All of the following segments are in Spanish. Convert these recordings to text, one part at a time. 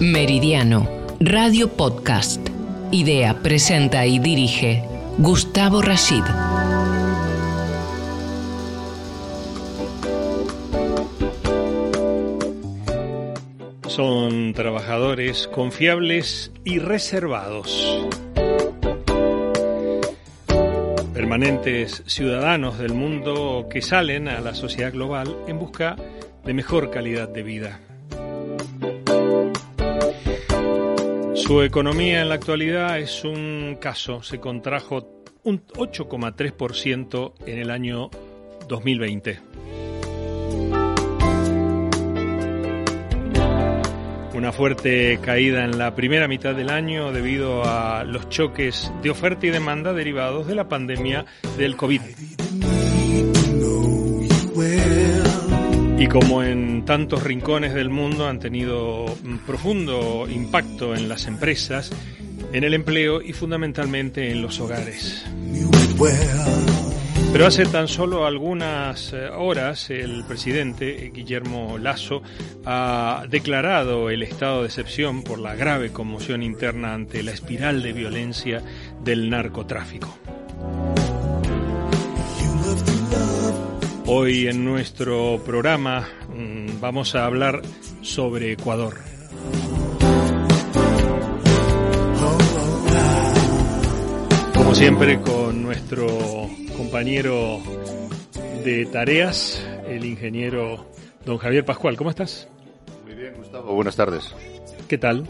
Meridiano, Radio Podcast. Idea, presenta y dirige Gustavo Rashid. Son trabajadores confiables y reservados. Permanentes ciudadanos del mundo que salen a la sociedad global en busca de mejor calidad de vida. Su economía en la actualidad es un caso, se contrajo un 8,3% en el año 2020. Una fuerte caída en la primera mitad del año debido a los choques de oferta y demanda derivados de la pandemia del COVID. Y como en tantos rincones del mundo han tenido un profundo impacto en las empresas, en el empleo y fundamentalmente en los hogares. Pero hace tan solo algunas eh, horas el presidente Guillermo Lasso ha declarado el estado de excepción por la grave conmoción interna ante la espiral de violencia del narcotráfico. Hoy en nuestro programa mm, vamos a hablar sobre Ecuador. Como siempre con nuestro compañero de tareas, el ingeniero don Javier Pascual. ¿Cómo estás? Muy bien, Gustavo. Buenas tardes. ¿Qué tal?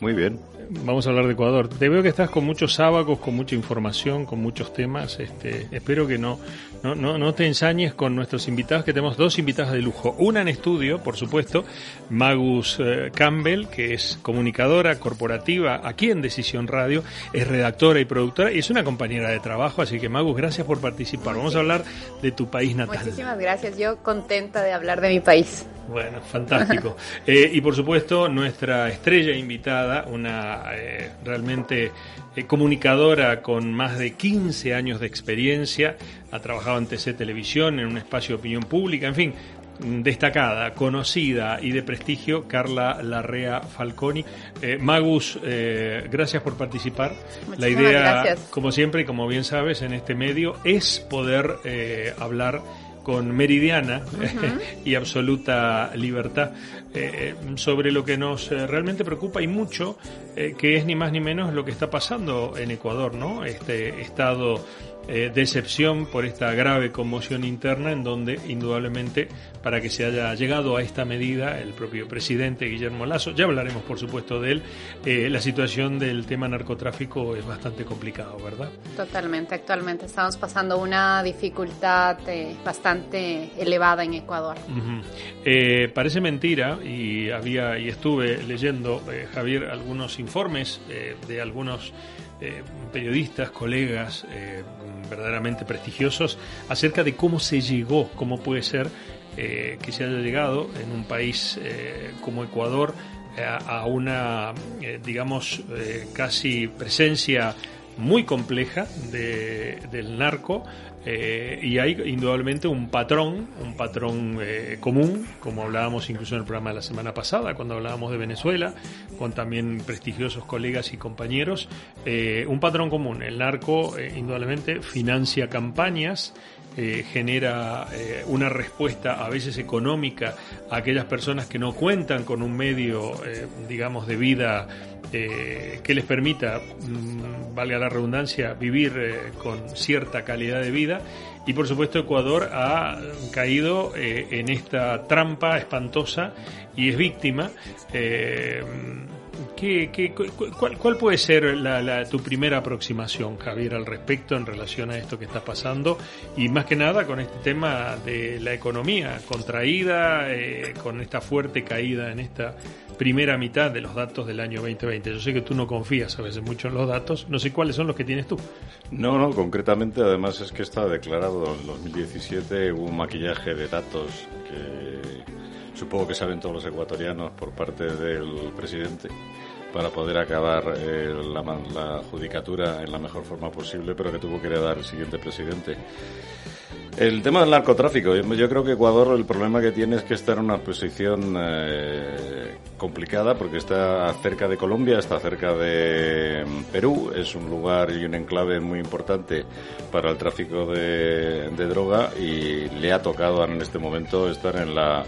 Muy bien. Vamos a hablar de Ecuador. Te veo que estás con muchos sábacos, con mucha información, con muchos temas. Este, espero que no, no, no, no te ensañes con nuestros invitados, que tenemos dos invitadas de lujo. Una en estudio, por supuesto, Magus eh, Campbell, que es comunicadora corporativa aquí en Decisión Radio, es redactora y productora y es una compañera de trabajo. Así que, Magus, gracias por participar. Vamos a hablar de tu país natal. Muchísimas gracias. Yo contenta de hablar de mi país. Bueno, fantástico. Eh, y por supuesto, nuestra estrella invitada, una eh, realmente eh, comunicadora con más de 15 años de experiencia, ha trabajado en TC Televisión, en un espacio de opinión pública, en fin, destacada, conocida y de prestigio, Carla Larrea Falconi. Magus, gracias por participar. La idea, como siempre y como bien sabes, en este medio es poder hablar con meridiana y absoluta libertad eh, sobre lo que nos eh, realmente preocupa y mucho, eh, que es ni más ni menos lo que está pasando en Ecuador, ¿no? Este estado eh, decepción por esta grave conmoción interna en donde indudablemente para que se haya llegado a esta medida el propio presidente Guillermo Lazo, ya hablaremos por supuesto de él, eh, la situación del tema narcotráfico es bastante complicado, ¿verdad? Totalmente, actualmente estamos pasando una dificultad eh, bastante elevada en Ecuador. parece mentira y había y estuve leyendo Javier algunos informes de algunos periodistas, colegas verdaderamente prestigiosos acerca de cómo se llegó, cómo puede ser eh, que se haya llegado en un país eh, como Ecuador eh, a, una, digamos, casi presencia muy compleja de, del narco eh, y hay indudablemente un patrón, un patrón eh, común, como hablábamos incluso en el programa de la semana pasada, cuando hablábamos de Venezuela, con también prestigiosos colegas y compañeros, eh, un patrón común. El narco indudablemente financia campañas, genera una respuesta a veces económica a aquellas personas que no cuentan con un medio, digamos, de vida que les permita, mm, valga la redundancia, vivir con cierta calidad de vida y por supuesto Ecuador ha caído eh, en esta trampa espantosa y es víctima. Eh, ¿qué, cuál, puede ser tu primera aproximación, Javier, al respecto en relación a esto que está pasando? Y más que nada con este tema de la economía contraída, eh, con esta fuerte caída en esta primera mitad de los datos del año 2020. Yo sé que tú no confías a veces mucho en los datos, no sé cuáles son los que tienes tú. No, no, concretamente además es que está declarado en 2017 un maquillaje de datos que supongo que saben todos los ecuatorianos por parte del presidente para poder acabar eh, la, la, judicatura en la mejor forma posible, pero que tuvo que heredar el siguiente presidente. El tema del narcotráfico, yo creo que Ecuador el problema que tiene es que está en una posición eh, complicada porque está cerca de Colombia, está cerca de mm, Perú, es un lugar y un enclave muy importante para el tráfico de, de droga y le ha tocado en este momento estar en la,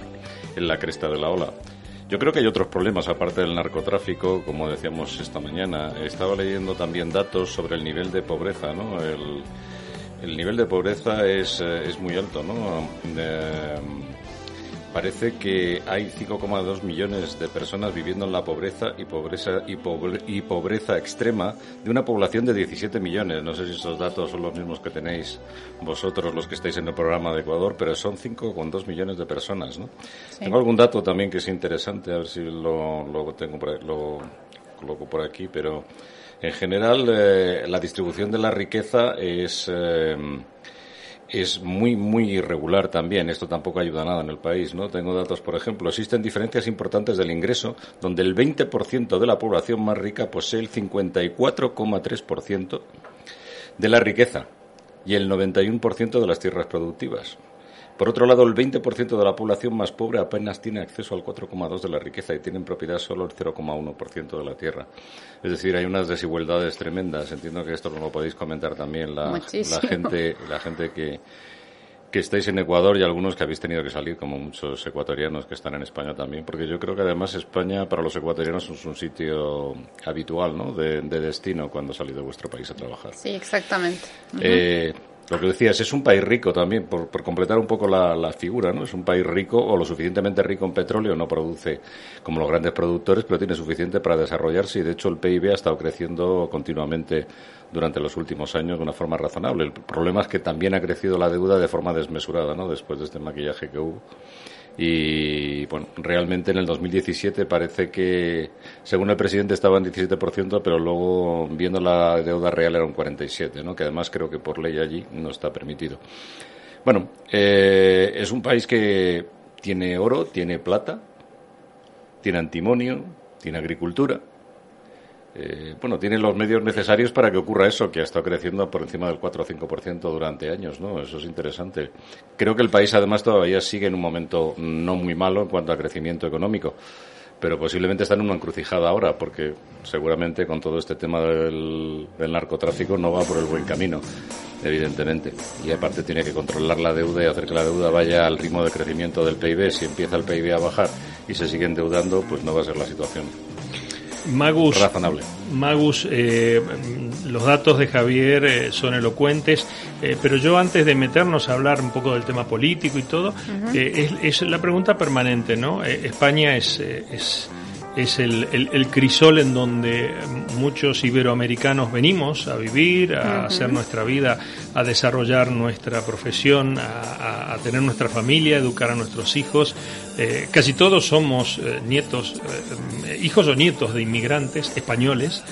en la cresta de la ola. Yo creo que hay otros problemas aparte del narcotráfico, como decíamos esta mañana. Estaba leyendo también datos sobre el nivel de pobreza, ¿no? El, el nivel de pobreza es, eh, es muy alto, ¿no? Eh, parece que hay 5,2 millones de personas viviendo en la pobreza y pobreza y, y pobreza extrema de una población de 17 millones. No sé si esos datos son los mismos que tenéis vosotros los que estáis en el programa de Ecuador, pero son 5,2 millones de personas, ¿no? Tengo algún dato también que es interesante, a ver si lo, lo tengo por, lo coloco por aquí, pero en general, eh, la distribución de la riqueza es, eh, es muy, muy irregular también. Esto tampoco ayuda a nada en el país, ¿no? Tengo datos, por ejemplo, existen diferencias importantes del ingreso, donde el 20% de la población más rica posee el 54,3% de la riqueza y el 91% de las tierras productivas. Por otro lado, el 20% de la población más pobre apenas tiene acceso al 4,2% de la riqueza y tienen propiedad solo el 0,1% de la tierra. Es decir, hay unas desigualdades tremendas. Entiendo que esto lo podéis comentar también la, gente, la gente que, que estáis en Ecuador y algunos que habéis tenido que salir, como muchos ecuatorianos que están en España también, porque yo creo que además España para los ecuatorianos es un sitio habitual, ¿no? De, destino cuando salís de vuestro país a trabajar. Sí, exactamente. Eh, lo que decías, es un país rico también, por, completar un poco la, figura, ¿no? Es un país rico o lo suficientemente rico en petróleo, no produce como los grandes productores, pero tiene suficiente para desarrollarse y de hecho el PIB ha estado creciendo continuamente durante los últimos años de una forma razonable. El problema es que también ha crecido la deuda de forma desmesurada, ¿no? Después de este maquillaje que hubo. Y bueno, realmente en el 2017 parece que, según el presidente, estaba en 17%, pero luego viendo la deuda real era un 47%, ¿no? que además creo que por ley allí no está permitido. Bueno, eh, es un país que tiene oro, tiene plata, tiene antimonio, tiene agricultura eh, bueno, tiene los medios necesarios para que ocurra eso, que ha estado creciendo por encima del 4 o 5% durante años, ¿no? Eso es interesante. Creo que el país además todavía sigue en un momento no muy malo en cuanto a crecimiento económico, pero posiblemente está en una encrucijada ahora, porque seguramente con todo este tema del, narcotráfico no va por el buen camino, evidentemente. Y aparte tiene que controlar la deuda y hacer que la deuda vaya al ritmo de crecimiento del PIB. Si empieza el PIB a bajar y se sigue endeudando, pues no va a ser la situación. Magus, Magus, eh, los datos de Javier eh, son elocuentes, eh, pero yo antes de meternos a hablar un poco del tema político y todo, es, es, la pregunta permanente, ¿no? España es, es es el, el, crisol en donde muchos iberoamericanos venimos a vivir, a hacer nuestra vida, a desarrollar nuestra profesión, a, tener nuestra familia, a educar a nuestros hijos. Eh, casi todos somos eh, nietos, eh, hijos o nietos de inmigrantes españoles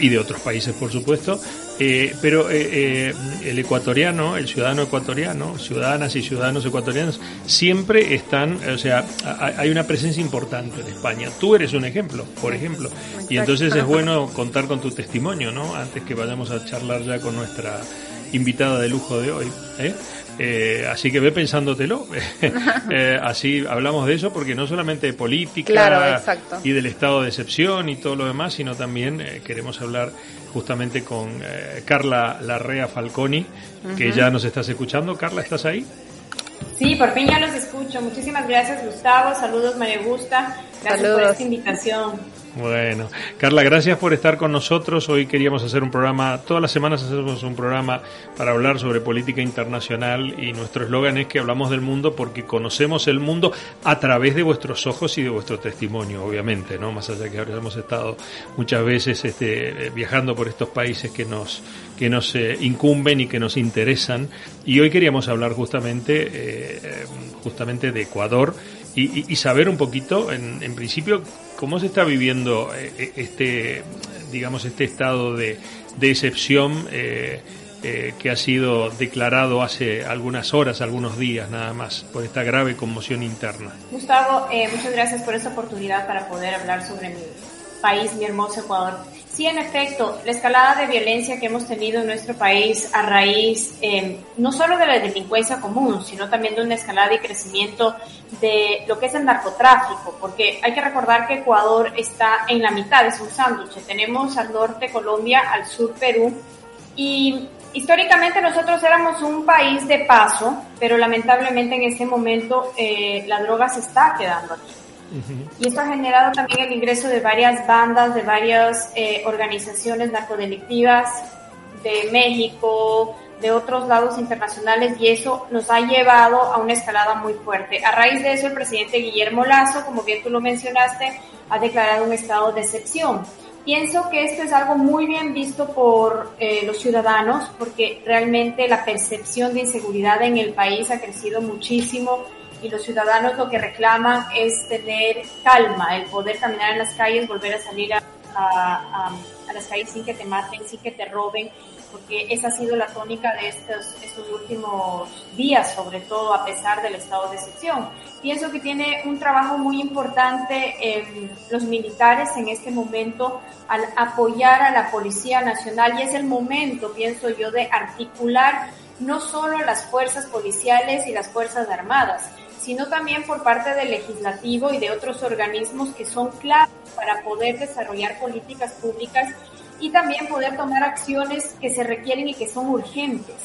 y de otros países, por supuesto. pero el ecuatoriano, el ciudadano ecuatoriano, ciudadanas y ciudadanos ecuatorianos, siempre están, o sea, hay una presencia importante en España tú eres un ejemplo, por ejemplo. Y entonces es bueno contar con tu testimonio, ¿no? Antes que vayamos a charlar ya con nuestra invitada de lujo de hoy. ¿eh? Eh, así que ve pensándotelo. eh, así hablamos de eso porque no solamente de política y del estado de excepción y todo lo demás, sino también eh, queremos hablar justamente con Carla Larrea Falconi, que ya nos estás escuchando. Carla, ¿estás ahí? Sí, por fin ya los escucho. Muchísimas gracias, Gustavo. Saludos, María Gusta. Gracias por esta invitación. Bueno, Carla, gracias por estar con nosotros. Hoy queríamos hacer un programa, todas las semanas hacemos un programa para hablar sobre política internacional y nuestro eslogan es que hablamos del mundo porque conocemos el mundo a través de vuestros ojos y de vuestro testimonio, obviamente, ¿no? Más allá que ahora hemos estado muchas veces este, viajando por estos países que nos que nos eh, incumben y que nos interesan y hoy queríamos hablar justamente eh, justamente de Ecuador y, saber un poquito, en, en, principio, cómo se está viviendo eh, eh, este, digamos, este estado de, de excepción eh, que ha sido declarado hace algunas horas, algunos días nada más, por esta grave conmoción interna. Gustavo, muchas gracias por esta oportunidad para poder hablar sobre mi país, mi hermoso Ecuador. Sí, en efecto, la escalada de violencia que hemos tenido en nuestro país a raíz eh, no solo de la delincuencia común, sino también de una escalada y crecimiento de lo que es el narcotráfico, porque hay que recordar que Ecuador está en la mitad, es un sándwich. Tenemos al norte Colombia, al sur Perú, y históricamente nosotros éramos un país de paso, pero lamentablemente en este momento eh, la droga se está quedando aquí. Y esto ha generado también el ingreso de varias bandas, de varias eh, organizaciones narcodelictivas de México, de otros lados internacionales, y eso nos ha llevado a una escalada muy fuerte. A raíz de eso, el presidente Guillermo Lazo, como bien tú lo mencionaste, ha declarado un estado de excepción. Pienso que esto es algo muy bien visto por eh, los ciudadanos porque realmente la percepción de inseguridad en el país ha crecido muchísimo y los ciudadanos lo que reclaman es tener calma, el poder caminar en las calles, volver a salir a, a, las calles sin que te maten, sin que te roben, porque esa ha sido la tónica de estos, estos últimos días, sobre todo a pesar del estado de excepción. Pienso que tiene un trabajo muy importante en los militares en este momento al apoyar a la Policía Nacional y es el momento, pienso yo, de articular no solo las fuerzas policiales y las fuerzas armadas, sino también por parte del legislativo y de otros organismos que son claves para poder desarrollar políticas públicas y también poder tomar acciones que se requieren y que son urgentes.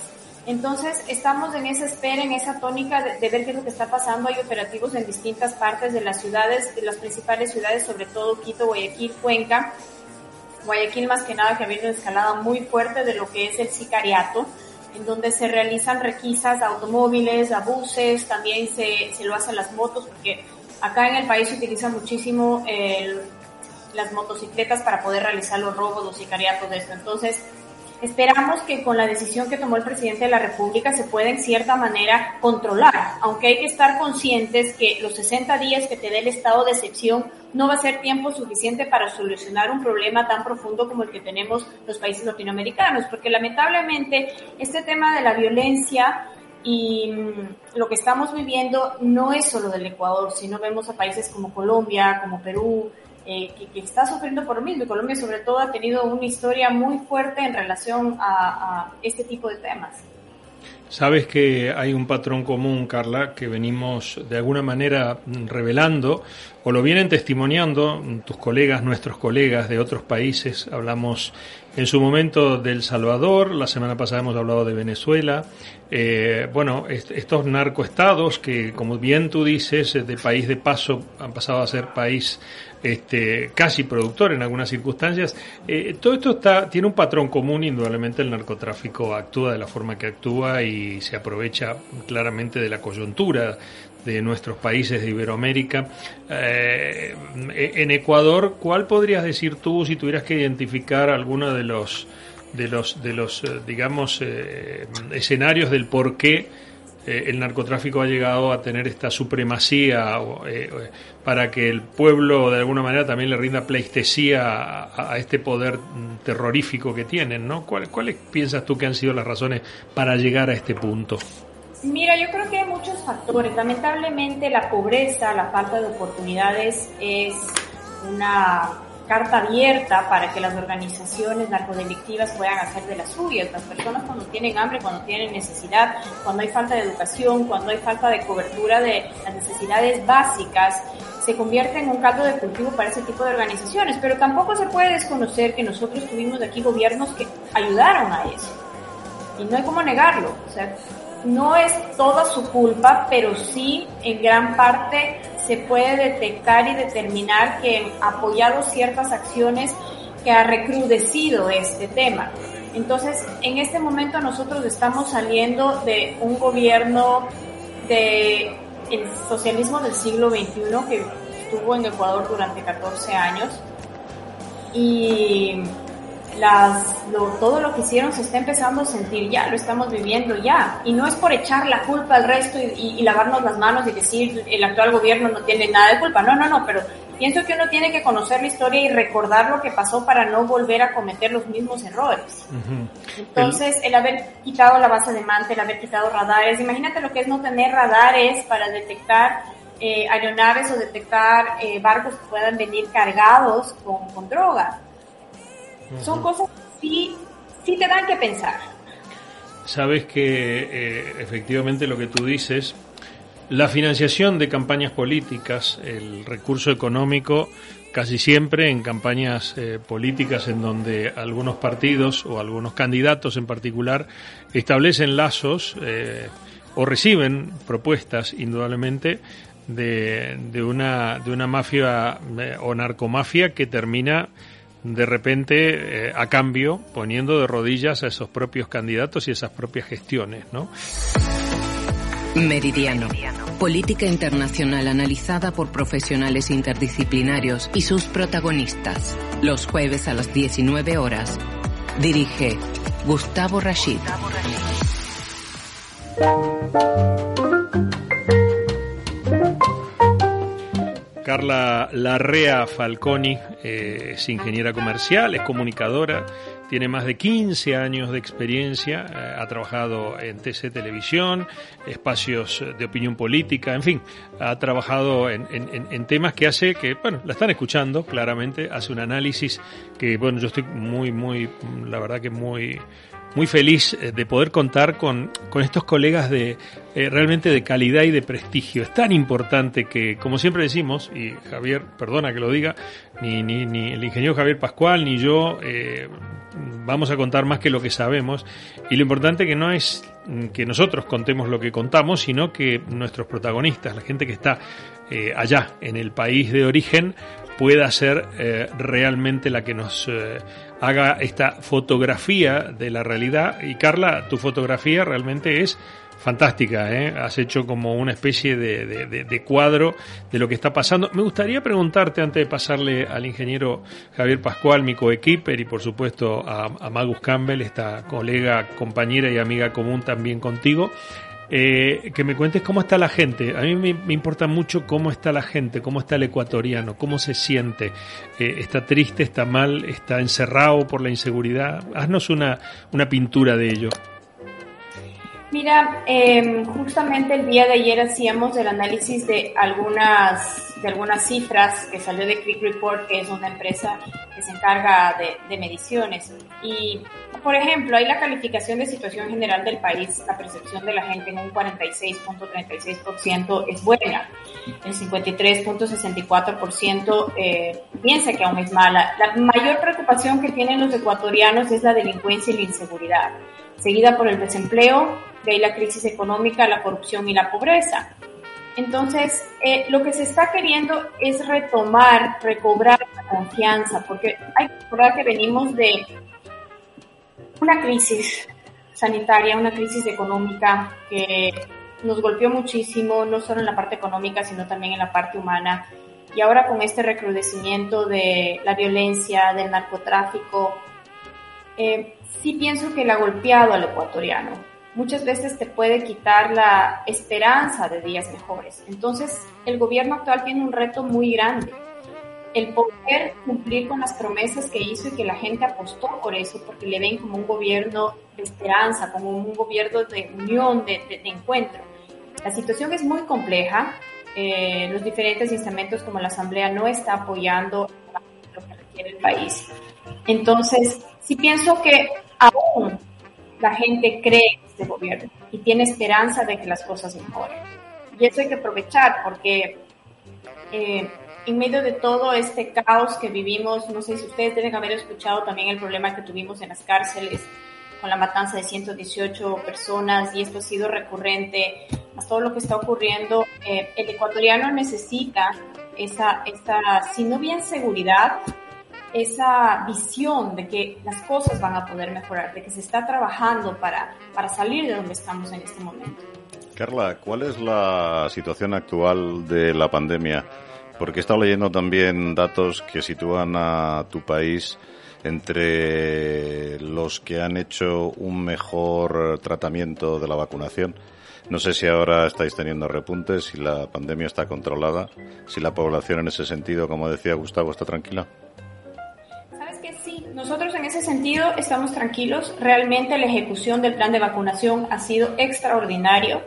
Entonces, estamos en esa espera, en esa tónica de, ver qué es lo que está pasando. Hay operativos en distintas partes de las ciudades, de las principales ciudades, sobre todo Quito, Guayaquil, Cuenca. Guayaquil más que nada que ha habido una escalada muy fuerte de lo que es el sicariato en donde se realizan requisas a automóviles, a buses, también se, se lo hacen las motos, porque acá en el país se utiliza muchísimo el, las motocicletas para poder realizar los robos, los sicariatos de esto. Entonces, Esperamos que con la decisión que tomó el presidente de la República se pueda en cierta manera controlar, aunque hay que estar conscientes que los 60 días que te dé el estado de excepción no va a ser tiempo suficiente para solucionar un problema tan profundo como el que tenemos los países latinoamericanos, porque lamentablemente este tema de la violencia y mm, lo que estamos viviendo no es solo del Ecuador, sino vemos a países como Colombia, como Perú, eh, que, está sufriendo por mismo. Y Colombia sobre todo ha tenido una historia muy fuerte en relación a, este tipo de temas. Sabes que hay un patrón común, Carla, que venimos de alguna manera revelando o lo vienen testimoniando tus colegas, nuestros colegas de otros países. Hablamos en su momento del Salvador, la semana pasada hemos hablado de Venezuela. Eh, bueno, estos narcoestados que, como bien tú dices, de país de paso han pasado a ser país este, casi productor en algunas circunstancias. Eh, todo esto está, tiene un patrón común, indudablemente el narcotráfico actúa de la forma que actúa y se aprovecha claramente de la coyuntura de nuestros países de Iberoamérica. Eh, en Ecuador, ¿cuál podrías decir tú si tuvieras que identificar alguno de los de los de los eh, digamos escenarios del por qué eh, el narcotráfico ha llegado a tener esta supremacía eh, para que el pueblo de alguna manera también le rinda pleistesía a, este poder terrorífico que tienen, ¿no? ¿Cuáles piensas tú que han sido las razones para llegar a este punto? Mira, yo creo que hay muchos factores. Lamentablemente la pobreza, la falta de oportunidades es una carta abierta para que las organizaciones narcodelictivas puedan hacer de las suyas. Las personas cuando tienen hambre, cuando tienen necesidad, cuando hay falta de educación, cuando hay falta de cobertura de las necesidades básicas, se convierte en un caldo de cultivo para ese tipo de organizaciones. Pero tampoco se puede desconocer que nosotros tuvimos aquí gobiernos que ayudaron a eso. Y no hay cómo negarlo. O sea, no es toda su culpa, pero sí en gran parte se puede detectar y determinar que apoyado ciertas acciones que ha recrudecido este tema. Entonces, en este momento nosotros estamos saliendo de un gobierno de el socialismo del siglo XXI que estuvo en Ecuador durante 14 años y las, todo lo que hicieron se está empezando a sentir ya, lo estamos viviendo ya. Y no es por echar la culpa al resto y, lavarnos las manos y decir el actual gobierno no tiene nada de culpa. No, no, no, pero pienso que uno tiene que conocer la historia y recordar lo que pasó para no volver a cometer los mismos errores. Entonces, el... haber quitado la base de manta, el haber quitado radares, imagínate lo que es no tener radares para detectar eh, aeronaves o detectar eh, barcos que puedan venir cargados con, con droga Son cosas que sí, sí te dan que pensar. Sabes que eh, efectivamente lo que tú dices, la financiación de campañas políticas, el recurso económico, casi siempre en campañas eh, políticas en donde algunos partidos o algunos candidatos en particular establecen lazos eh, o reciben propuestas, indudablemente, de, de, una, de una mafia o narcomafia que termina de repente, eh, a cambio, poniendo de rodillas a esos propios candidatos y esas propias gestiones, ¿no? Meridiano. Política internacional analizada por profesionales interdisciplinarios y sus protagonistas. Los jueves a las 19 horas. Dirige Gustavo Rashid. Carla Larrea Falconi eh, es ingeniera comercial, es comunicadora, tiene más de 15 años de experiencia, eh, ha trabajado en TC Televisión, espacios de opinión política, en fin, ha trabajado en, en, temas que hace que, bueno, la están escuchando claramente, hace un análisis que, bueno, yo estoy muy, muy, la verdad que muy muy feliz eh, de poder contar con, con estos colegas de eh, realmente de calidad y de prestigio. Es tan importante que, como siempre decimos, y Javier, perdona que lo diga, ni, ni, ni el ingeniero Javier Pascual ni yo eh, vamos a contar más que lo que sabemos. Y lo importante que no es que nosotros contemos lo que contamos, sino que nuestros protagonistas, la gente que está allá en el país de origen, pueda ser realmente la que nos haga esta fotografía de la realidad. Y Carla, tu fotografía realmente es fantástica, ¿eh? has hecho como una especie de, cuadro de lo que está pasando. Me gustaría preguntarte, antes de pasarle al ingeniero Javier Pascual, mi coequiper, y por supuesto a, a Magus Campbell, esta colega, compañera y amiga común también contigo, eh, que me cuentes cómo está la gente. A mí me, importa mucho cómo está la gente, cómo está el ecuatoriano, cómo se siente. Eh, ¿Está triste, está mal, está encerrado por la inseguridad? Haznos una, una pintura de ello. Mira, em, justamente el día de ayer hacíamos el análisis de algunas, de algunas cifras que salió de Quick Report, que es una empresa que se encarga de, de mediciones. Y, por ejemplo, hay la calificación de situación general del país, la percepción de la gente en un 46.36% es buena, el 53.64% eh, piensa que aún es mala. La mayor preocupación que tienen los ecuatorianos es la delincuencia y la inseguridad, seguida por el desempleo, de ahí la crisis económica, la corrupción y la pobreza. Entonces, eh, lo que se está queriendo es retomar, recobrar la confianza, porque hay que recordar que venimos de una crisis sanitaria, una crisis económica que nos golpeó muchísimo, no solo en la parte económica, sino también en la parte humana. Y ahora con este recrudecimiento de la violencia, del narcotráfico, eh, sí pienso que le ha golpeado al ecuatoriano muchas veces te puede quitar la esperanza de días mejores. Entonces, el gobierno actual tiene un reto muy grande. El poder cumplir con las promesas que hizo y que la gente apostó por eso, porque le ven como un gobierno de esperanza, como un gobierno de unión, de, encuentro. La situación es muy compleja. Eh, los diferentes instrumentos como la Asamblea no está apoyando lo que requiere el país. Entonces, sí pienso que aún la gente cree en este gobierno y tiene esperanza de que las cosas mejoren. Y eso hay que aprovechar porque eh, en medio de todo este caos que vivimos, no sé si ustedes deben haber escuchado también el problema que tuvimos en las cárceles con la matanza de 118 personas y esto ha sido recurrente, más todo lo que está ocurriendo, eh, el ecuatoriano necesita esa, esa, si no bien seguridad, esa visión de que las cosas van a poder mejorar, de que se está trabajando para, para salir de donde estamos en este momento. Carla, ¿cuál es la situación actual de la pandemia? Porque he estado leyendo también datos que sitúan a tu país entre los que han hecho un mejor tratamiento de la vacunación. No sé si ahora estáis teniendo repuntes, si la pandemia está controlada, si la población en ese sentido, como decía Gustavo, está tranquila. Nosotros en ese sentido estamos tranquilos. Realmente la ejecución del plan de vacunación ha sido extraordinario.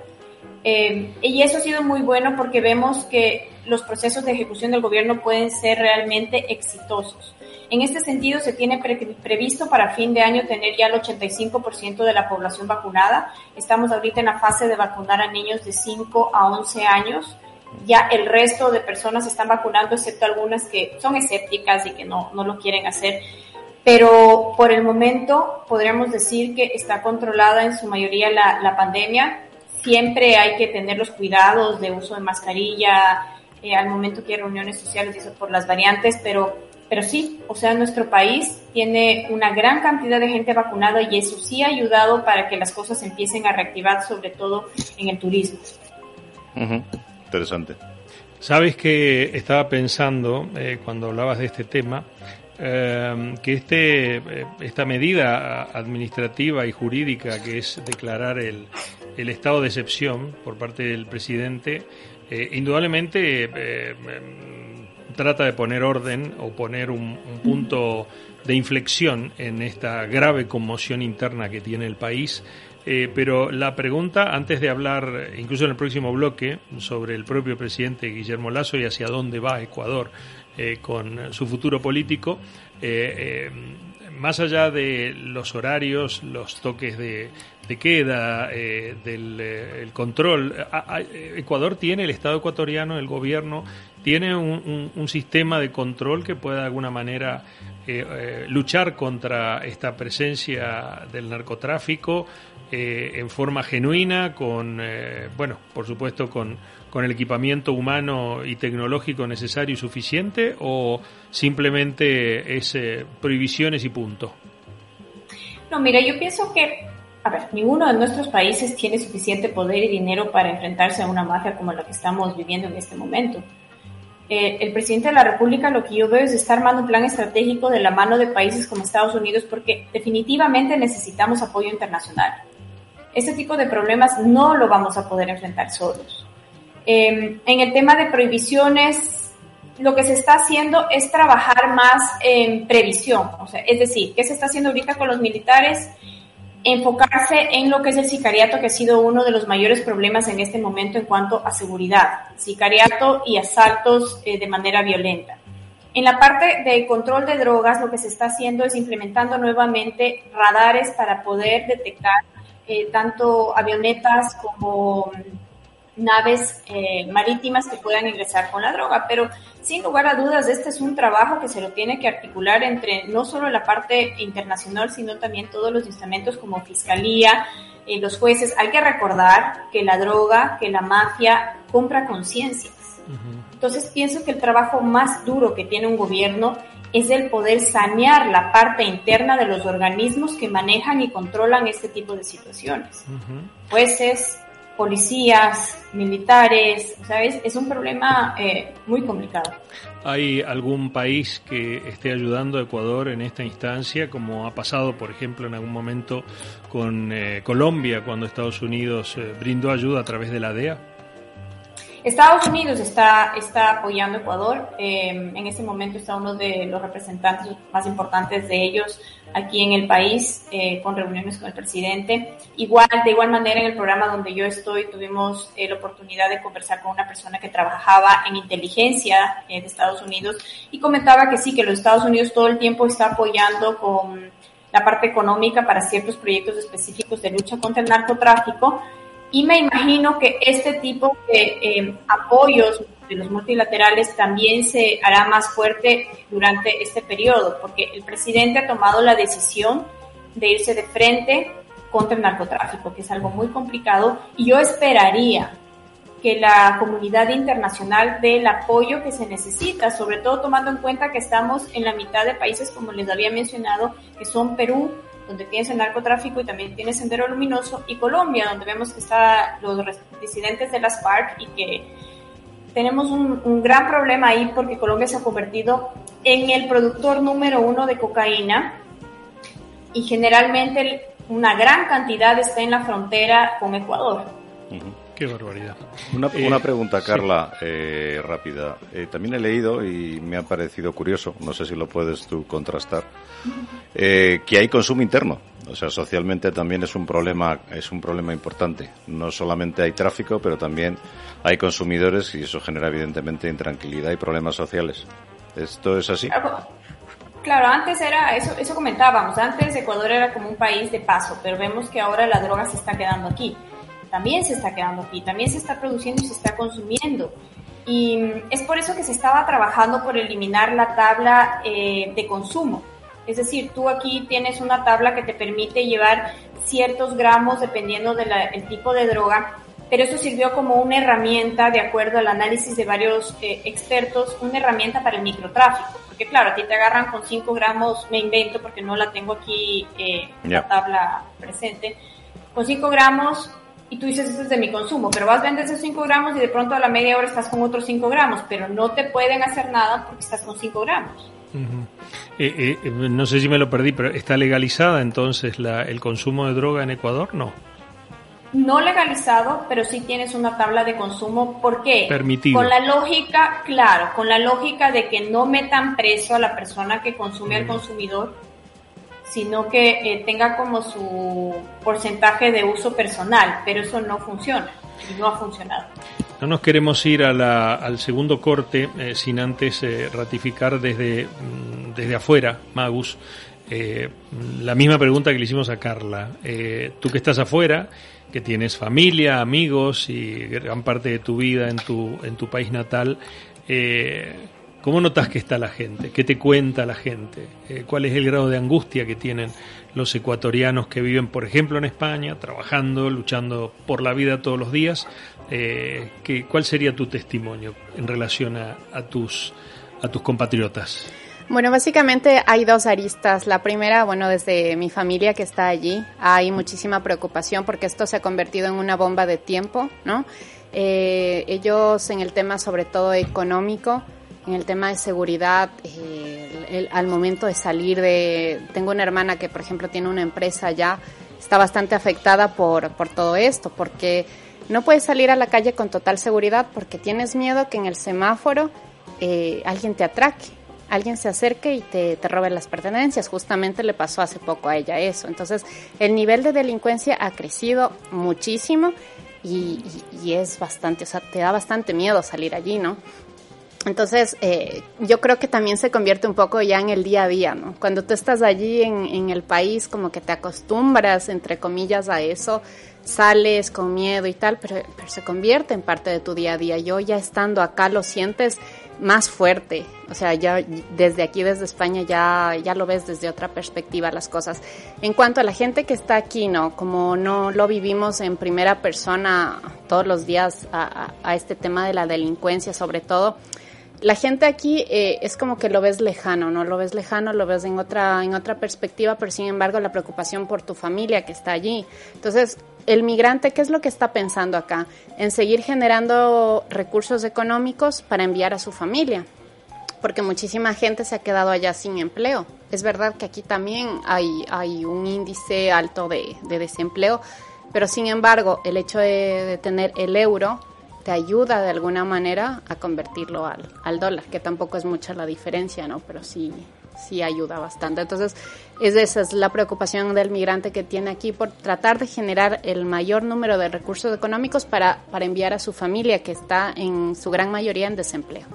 Eh, y eso ha sido muy bueno porque vemos que los procesos de ejecución del gobierno pueden ser realmente exitosos. En este sentido, se tiene previsto para fin de año tener ya el 85% de la población vacunada. Estamos ahorita en la fase de vacunar a niños de 5 a 11 años. Ya el resto de personas están vacunando, excepto algunas que son escépticas y que no, no lo quieren hacer. Pero por el momento podríamos decir que está controlada en su mayoría la, la pandemia. Siempre hay que tener los cuidados de uso de mascarilla, eh, al momento que hay reuniones sociales y eso por las variantes, pero pero sí, o sea, nuestro país tiene una gran cantidad de gente vacunada y eso sí ha ayudado para que las cosas empiecen a reactivar, sobre todo en el turismo. Interesante. Sabes que estaba pensando eh, cuando hablabas de este tema eh, que este eh, esta medida administrativa y jurídica que es declarar el, el estado de excepción por parte del presidente indudablemente trata de poner orden o poner un, punto de inflexión en esta grave conmoción interna que tiene el país. Eh, pero la pregunta, antes de hablar, incluso en el próximo bloque, sobre el propio presidente Guillermo Lazo y hacia dónde va Ecuador eh, con su futuro político, eh, más allá de los horarios, los toques de, queda, del el control, Ecuador tiene, el Estado ecuatoriano, el gobierno, tiene un, sistema de control que pueda de alguna manera eh, eh, luchar contra esta presencia del narcotráfico eh, en forma genuina, con, bueno, por supuesto, con, con el equipamiento humano y tecnológico necesario y suficiente, o simplemente es prohibiciones y punto? No, mira, yo pienso que a ver, ninguno de nuestros países tiene suficiente poder y dinero para enfrentarse a una mafia como la que estamos viviendo en este momento. Eh, el presidente de la República lo que yo veo es estar armando un plan estratégico de la mano de países como Estados Unidos porque definitivamente necesitamos apoyo internacional. Este tipo de problemas no lo vamos a poder enfrentar solos. Em, en el tema de prohibiciones, lo que se está haciendo es trabajar más en previsión. O sea, es decir, ¿qué se está haciendo ahorita con los militares? Enfocarse en lo que es el sicariato, que ha sido uno de los mayores problemas en este momento en cuanto a seguridad, sicariato y asaltos eh, de manera violenta. En la parte de control de drogas, lo que se está haciendo es implementando nuevamente radares para poder detectar eh, tanto avionetas como naves eh, marítimas que puedan ingresar con la droga. Pero sin lugar a dudas, este es un trabajo que se lo tiene que articular entre no solo la parte internacional, sino también todos los instrumentos como fiscalía, eh, los jueces. Hay que recordar que la droga, que la mafia compra conciencias. Entonces pienso que el trabajo más duro que tiene un gobierno es el poder sanear la parte interna de los organismos que manejan y controlan este tipo de situaciones. Jueces, policías, militares, ¿sabes? Es un problema eh, muy complicado. ¿Hay algún país que esté ayudando a Ecuador en esta instancia, como ha pasado, por ejemplo, en algún momento con eh, Colombia, cuando Estados Unidos eh, brindó ayuda a través de la DEA? Estados Unidos está, está apoyando a Ecuador. en este momento está uno de los representantes más importantes de ellos aquí en el país, eh, con reuniones con el presidente. Igual, de igual manera, en el programa donde yo estoy, tuvimos eh, la oportunidad de conversar con una persona que trabajaba en inteligencia eh, de Estados Unidos y comentaba que sí, que los Estados Unidos todo el tiempo está apoyando con la parte económica para ciertos proyectos específicos de lucha contra el narcotráfico, y me imagino que este tipo de eh, apoyos de los multilaterales también se hará más fuerte durante este periodo, porque el presidente ha tomado la decisión de irse de frente contra el narcotráfico, que es algo muy complicado, y yo esperaría que la comunidad internacional dé el apoyo que se necesita, sobre todo tomando en cuenta que estamos en la mitad de países, como les había mencionado, que son Perú, donde tienes el narcotráfico y también tienes Sendero Luminoso, y Colombia, donde vemos que están los disidentes de las FARC y que tenemos un, gran problema ahí porque Colombia se ha convertido en el productor número uno de cocaína y generalmente una gran cantidad está en la frontera con Ecuador. Qué barbaridad. Una, eh, pregunta, Carla, eh, rápida. Eh, también he leído y me ha parecido curioso, no sé si lo puedes tú contrastar, que hay consumo interno. O sea, socialmente también es un problema, es un problema importante. No solamente hay tráfico, pero también hay consumidores y eso genera evidentemente intranquilidad y problemas sociales. ¿Esto es así? Claro, antes era, eso, eso comentábamos, antes Ecuador era como un país de paso, pero vemos que ahora la droga se está quedando aquí. También se está quedando aquí, también se está produciendo y se está consumiendo. Y es por eso que se estaba trabajando por eliminar la tabla eh, de consumo. Es decir, tú aquí tienes una tabla que te permite llevar ciertos gramos dependiendo del tipo de droga, pero eso sirvió como una herramienta, de acuerdo al análisis de varios eh, expertos, una herramienta para el microtráfico porque claro, a ti te agarran con 5 gramos, me invento porque no la tengo aquí eh, la tabla presente, con 5 gramos y tú dices, esto es de mi consumo, pero vas a vender esos 5 gramos y de pronto a la media hora estás con otros 5 gramos, pero no te pueden hacer nada porque estás con 5 gramos. Eh, eh, no sé si me lo perdí, pero ¿está legalizada entonces la, el consumo de droga en Ecuador? No no legalizado, pero sí tienes una tabla de consumo. ¿Por qué? Permitido. Con la lógica, claro, con la lógica de que no metan preso a la persona que consume al consumidor, sino que eh, tenga como su porcentaje de uso personal, pero eso no funciona y no ha funcionado. No nos queremos ir al segundo corte eh, sin antes eh, ratificar desde, mm, desde afuera, Magus, la misma pregunta que le hicimos a Carla. tú que estás afuera, que tienes familia, amigos y gran parte de tu vida en tu, en tu país natal, eh, ¿cómo notas que está la gente? ¿Qué te cuenta la gente? Eh, ¿Cuál es el grado de angustia que tienen los ecuatorianos que viven, por ejemplo, en España, trabajando, luchando por la vida todos los días? Eh, ¿Cuál sería tu testimonio en relación a, a, tus, a tus compatriotas? Bueno, básicamente hay dos aristas. La primera, bueno, desde mi familia que está allí, hay muchísima preocupación porque esto se ha convertido en una bomba de tiempo, ¿no? Eh, ellos en el tema sobre todo económico, en el tema de seguridad, eh, al momento de salir de... Tengo una hermana que, por ejemplo, tiene una empresa ya, está bastante afectada por, por todo esto, porque no puedes salir a la calle con total seguridad porque tienes miedo que en el semáforo eh, alguien te atraque alguien se acerque y te, te robe las pertenencias. Justamente le pasó hace poco a ella eso. Entonces, el nivel de delincuencia ha crecido muchísimo y, es bastante, o sea, te da bastante miedo salir allí, ¿no? Entonces, eh, yo creo que también se convierte un poco ya en el día a día, ¿no? Cuando tú estás allí en, el país, como que te acostumbras, entre comillas, a eso, sales con miedo y tal, pero, pero se convierte en parte de tu día a día. Yo ya estando acá lo sientes más fuerte. O sea, ya desde aquí, desde España, ya, ya lo ves desde otra perspectiva las cosas. En cuanto a la gente que está aquí, ¿no? Como no lo vivimos en primera persona todos los días a, este tema de la delincuencia, sobre todo, la gente aquí eh, es como que lo ves lejano, ¿no? Lo ves lejano, lo ves en otra, en otra perspectiva, pero sin embargo la preocupación por tu familia que está allí. Entonces, el migrante, ¿qué es lo que está pensando acá? En seguir generando recursos económicos para enviar a su familia, porque muchísima gente se ha quedado allá sin empleo. Es verdad que aquí también hay, hay un índice alto de, desempleo, pero sin embargo el hecho de, tener el euro te ayuda de alguna manera a convertirlo al, al dólar, que tampoco es mucha la diferencia, ¿no? Pero sí, sí ayuda bastante. Entonces, es esa es la preocupación del migrante que tiene aquí por tratar de generar el mayor número de recursos económicos para, para enviar a su familia que está en su gran mayoría en desempleo.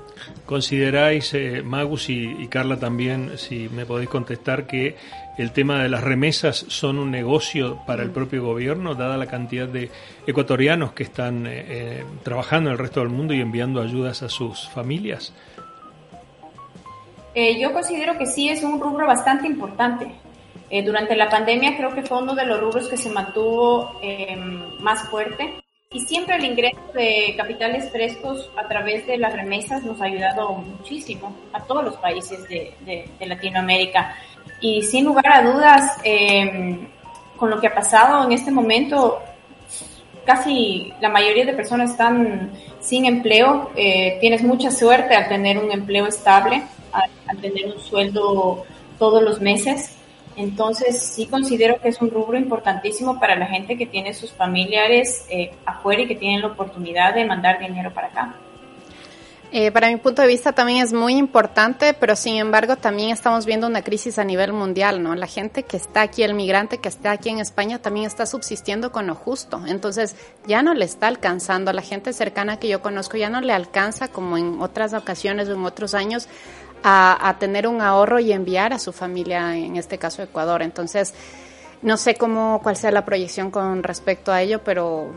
¿Consideráis, eh, Magus y, Carla también, si me podéis contestar, que el tema de las remesas son un negocio para el mm. propio gobierno, dada la cantidad de ecuatorianos que están eh, eh, trabajando en el resto del mundo y enviando ayudas a sus familias? Eh, yo considero que sí es un rubro bastante importante. Eh, durante la pandemia creo que fue uno de los rubros que se mantuvo em, más fuerte y siempre el ingreso de capitales frescos a través de las remesas nos ha ayudado muchísimo a todos los países de, Latinoamérica. Y sin lugar a dudas, em, con lo que ha pasado en este momento, casi la mayoría de personas están sin empleo. Eh, tienes mucha suerte al tener un empleo estable al, tener un sueldo todos los meses. Entonces sí considero que es un rubro importantísimo para la gente que tiene sus familiares eh, afuera y que tienen la oportunidad de mandar dinero para acá. Eh, para mi punto de vista también es muy importante, pero sin embargo también estamos viendo una crisis a nivel mundial, ¿no? La gente que está aquí, el migrante que está aquí en España también está subsistiendo con lo justo, entonces ya no le está alcanzando, la gente cercana que yo conozco ya no le alcanza como en otras ocasiones o en otros años a, tener un ahorro y enviar a su familia, en este caso Ecuador. Entonces, no sé cómo, cuál sea la proyección con respecto a ello, pero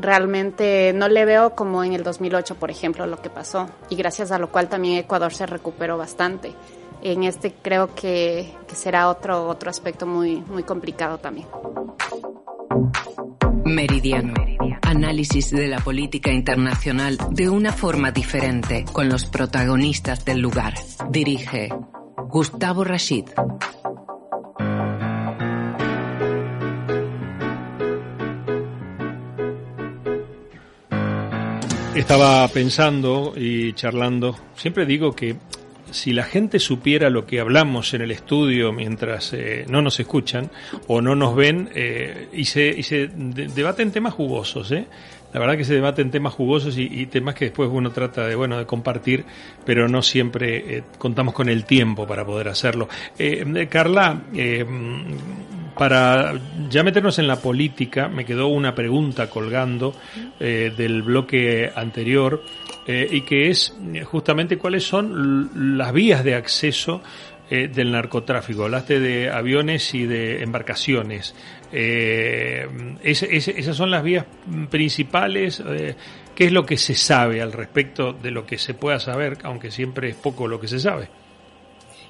realmente no le veo como en el 2008, por ejemplo, lo que pasó. Y gracias a lo cual también Ecuador se recuperó bastante. En este creo que, será otro, otro aspecto muy, muy complicado también. Meridiano. Análisis de la política internacional de una forma diferente con los protagonistas del lugar. Dirige Gustavo Rashid. Estaba pensando y charlando, siempre digo que si la gente supiera lo que hablamos en el estudio mientras eh, no nos escuchan o no nos ven eh, y se, y se debaten temas jugosos, ¿eh? La verdad que se debaten temas jugosos y, temas que después uno trata de bueno de compartir, pero no siempre eh, contamos con el tiempo para poder hacerlo. Carla, para ya meternos en la política, me quedó una pregunta colgando del bloque anterior eh, y que es eh, justamente cuáles son las vías de acceso eh, del narcotráfico. Hablaste de aviones y de embarcaciones. esas son las vías principales. ¿Qué es lo que se sabe al respecto de lo que se pueda saber, aunque siempre es poco lo que se sabe?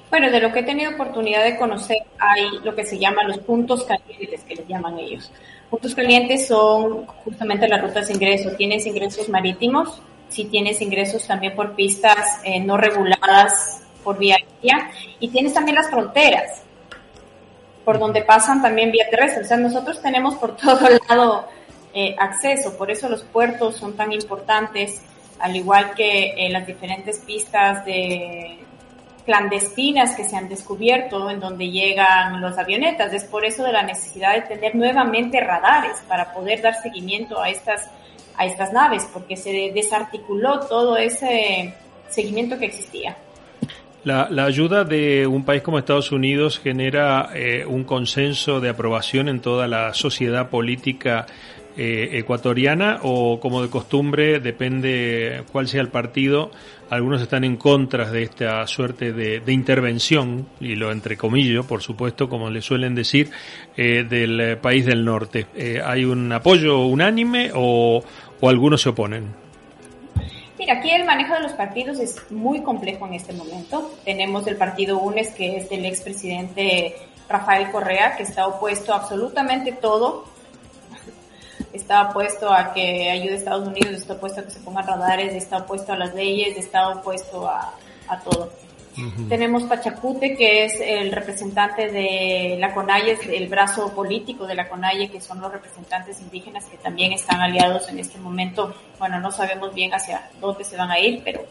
Bueno, de lo que he tenido oportunidad de conocer, hay lo que se llama los puntos calientes, que les llaman ellos. Puntos calientes son justamente las rutas de ingreso. Tienes ingresos marítimos, si tienes ingresos también por pistas eh, no reguladas por vía aérea y tienes también las fronteras por donde pasan también vía terrestre. O sea, nosotros tenemos por todo lado eh, acceso, por eso los puertos son tan importantes, al igual que eh, las diferentes pistas de clandestinas que se han descubierto en donde llegan los avionetas. Es por eso de la necesidad de tener nuevamente radares para poder dar seguimiento a estas a estas naves, porque se desarticuló todo ese seguimiento que existía. La, ayuda de un país como Estados Unidos genera eh, un consenso de aprobación en toda la sociedad política eh, ecuatoriana o como de costumbre depende cuál sea el partido algunos están en contra de esta suerte de, intervención, y lo entre comillas, por supuesto, como le suelen decir, eh, del país del norte. ¿Hay un apoyo unánime o, algunos se oponen? Mira, aquí el manejo de los partidos es muy complejo en este momento. Tenemos el partido UNES, que es del expresidente Rafael Correa, que está opuesto a absolutamente todo está opuesto a que ayude a Estados Unidos, está opuesto a que se pongan radares, está opuesto a las leyes, está opuesto a todo. Tenemos Pachacute, que es el representante de la CONAIE, el brazo político de la CONAIE, que son los representantes indígenas que también están aliados en este momento. Bueno, no sabemos bien hacia dónde se van a ir, pero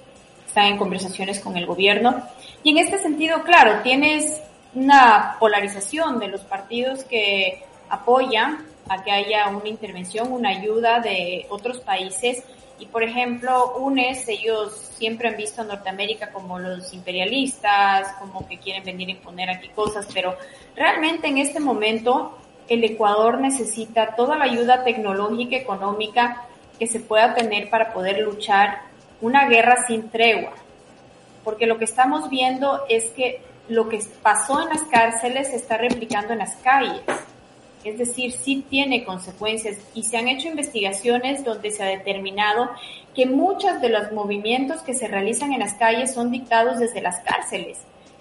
están en conversaciones con el gobierno. Y en este sentido, claro, tienes una polarización de los partidos que apoyan a que haya una intervención, una ayuda de otros países. Y por ejemplo, UNES, ellos siempre han visto a Norteamérica como los imperialistas, como que quieren venir a imponer aquí cosas, pero realmente en este momento el Ecuador necesita toda la ayuda tecnológica, económica que se pueda tener para poder luchar una guerra sin tregua. Porque lo que estamos viendo es que lo que pasó en las cárceles se está replicando en las calles es decir, sí tiene consecuencias y se han hecho investigaciones donde se ha determinado que muchos de los movimientos que se realizan en las calles son dictados desde las cárceles.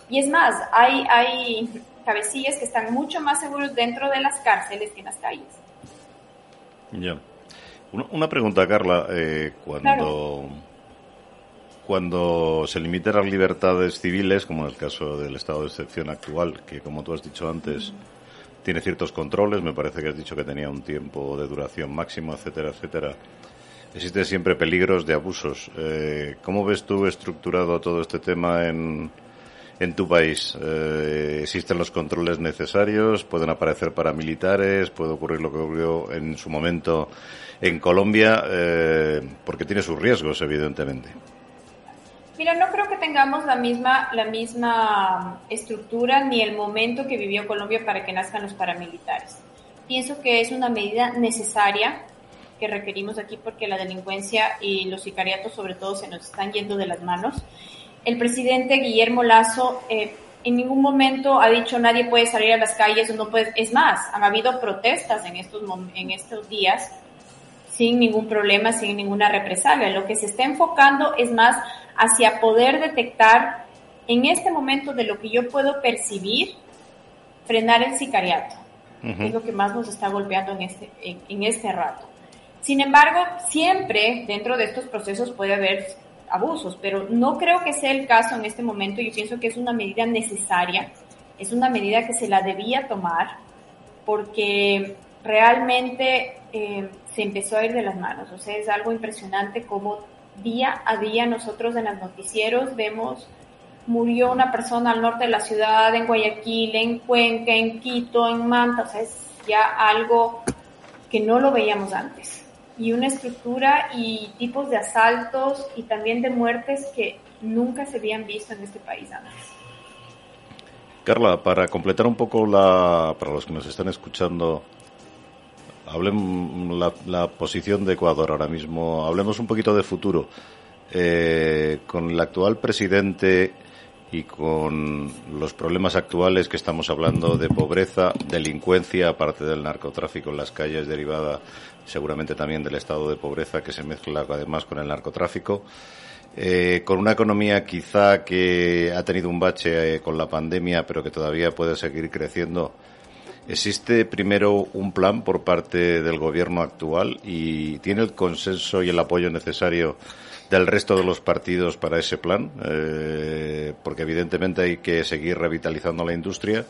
Y es más, hay, hay cabecillas que están mucho más seguros dentro de las cárceles que en las calles. Ya. Una pregunta, Carla. Eh, cuando, cuando se limitan las libertades civiles, como en el caso del estado de excepción actual, que como tú has dicho antes, tiene ciertos controles, me parece que has dicho que tenía un tiempo de duración máximo, etcétera, etcétera. Existen siempre peligros de abusos. Eh, ¿Cómo ves tú estructurado todo este tema en, en tu país? Eh, ¿Existen los controles necesarios? ¿Pueden aparecer paramilitares? ¿Puede ocurrir lo que ocurrió en su momento en Colombia? Eh, porque tiene sus riesgos, evidentemente. Mira, no creo que tengamos la misma, la misma estructura ni el momento que vivió Colombia para que nazcan los paramilitares. Pienso que es una medida necesaria que requerimos aquí porque la delincuencia y los sicariatos sobre todo se nos están yendo de las manos. el presidente Guillermo Lazo eh, en ningún momento ha dicho nadie puede salir a las calles no puede. Es más, han habido protestas en estos, en estos días sin ningún problema, sin ninguna represalia. Lo que se está enfocando es más hacia poder detectar en este momento de lo que yo puedo percibir, frenar el sicariato, es lo que más nos está golpeando en este, en este rato. Sin embargo, siempre dentro de estos procesos puede haber abusos, pero no creo que sea el caso en este momento. Yo pienso que es una medida necesaria, es una medida que se la debía tomar porque realmente eh, se empezó a ir de las manos. O sea, es algo impresionante como día a día nosotros en los noticieros vemos murió una persona al norte de la ciudad, en Guayaquil, en Cuenca, en Quito, en Manta, o sea, es ya algo que no lo veíamos antes y una estructura y tipos de asaltos y también de muertes que nunca se habían visto en este país antes. Carla, para completar un poco la, para los que nos están escuchando, hablemos la, la posición de Ecuador ahora mismo, hablemos un poquito de futuro. Eh, con el actual presidente y con los problemas actuales que estamos hablando de pobreza, delincuencia, aparte del narcotráfico en las calles derivada seguramente también del estado de pobreza que se mezcla además con el narcotráfico. Eh, con una economía quizá que ha tenido un bache eh, con la pandemia, pero que todavía puede seguir creciendo. ¿Existe primero un plan por parte del gobierno actual y tiene el consenso y el apoyo necesario del resto de los partidos para ese plan? Eh, porque evidentemente hay que seguir revitalizando la industria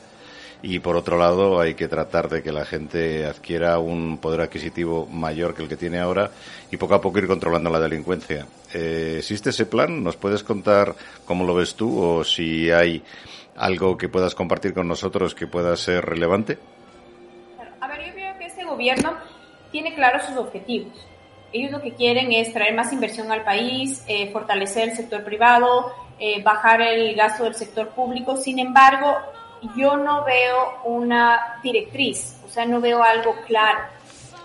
y por otro lado hay que tratar de que la gente adquiera un poder adquisitivo mayor que el que tiene ahora y poco a poco ir controlando la delincuencia. Eh, ¿Existe ese plan? ¿Nos puedes contar cómo lo ves tú o si hay algo que puedas compartir con nosotros que pueda ser relevante? A ver, yo creo que este gobierno tiene claros sus objetivos. Ellos lo que quieren es traer más inversión al país, eh, fortalecer el sector privado, eh, bajar el gasto del sector público. Sin embargo, yo no veo una directriz, o sea, no veo algo claro.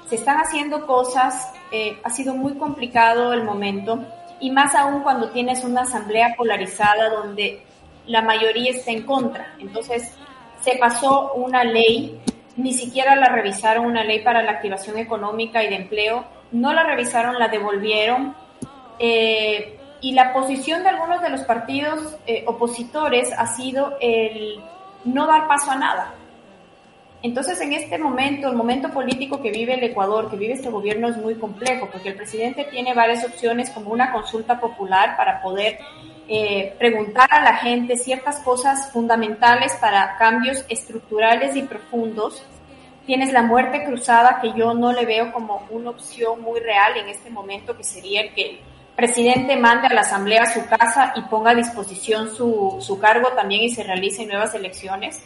Se están haciendo cosas, eh, ha sido muy complicado el momento, y más aún cuando tienes una asamblea polarizada donde la mayoría está en contra. Entonces, se pasó una ley, ni siquiera la revisaron, una ley para la activación económica y de empleo, no la revisaron, la devolvieron. Eh, y la posición de algunos de los partidos eh, opositores ha sido el no dar paso a nada. Entonces, en este momento, el momento político que vive el Ecuador, que vive este gobierno, es muy complejo, porque el presidente tiene varias opciones, como una consulta popular para poder eh, preguntar a la gente ciertas cosas fundamentales para cambios estructurales y profundos. Tienes la muerte cruzada, que yo no le veo como una opción muy real en este momento, que sería el que presidente mande a la Asamblea a su casa y ponga a disposición su, su cargo también y se realicen nuevas elecciones.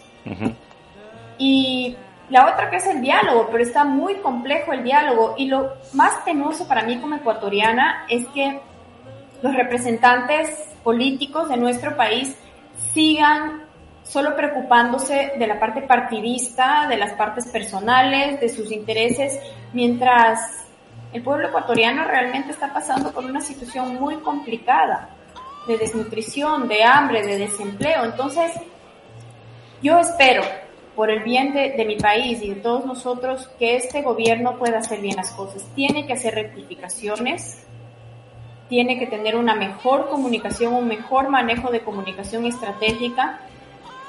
Y la otra que es el diálogo, pero está muy complejo el diálogo. Y lo más penoso para mí como ecuatoriana es que los representantes políticos de nuestro país sigan solo preocupándose de la parte partidista, de las partes personales, de sus intereses, mientras el pueblo ecuatoriano realmente está pasando por una situación muy complicada de desnutrición, de hambre, de desempleo. Entonces, yo espero, por el bien de, mi país y de todos nosotros, que este gobierno pueda hacer bien las cosas. Tiene que hacer rectificaciones, tiene que tener una mejor comunicación, un mejor manejo de comunicación estratégica.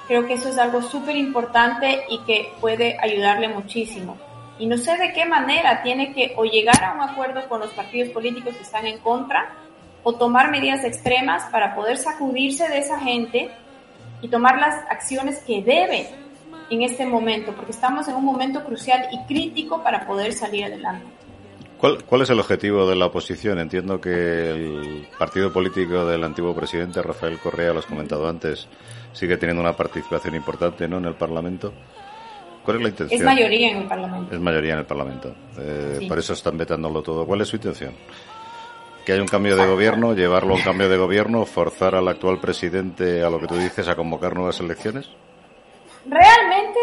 Creo que eso es algo súper importante y que puede ayudarle muchísimo y no sé de qué manera tiene que o llegar a un acuerdo con los partidos políticos que están en contra o tomar medidas extremas para poder sacudirse de esa gente y tomar las acciones que debe en este momento, porque estamos en un momento crucial y crítico para poder salir adelante. ¿Cuál, ¿Cuál, es el objetivo de la oposición? Entiendo que el partido político del antiguo presidente Rafael Correa, lo has comentado antes, sigue teniendo una participación importante ¿no? en el Parlamento. ¿Cuál es la intención? Es mayoría en el Parlamento. Es mayoría en el Parlamento. Eh, Por eso están vetándolo todo. ¿Cuál es su intención? Que haya un cambio de gobierno, llevarlo a un cambio de gobierno, forzar al actual presidente a lo que tú dices, a convocar nuevas elecciones. Realmente,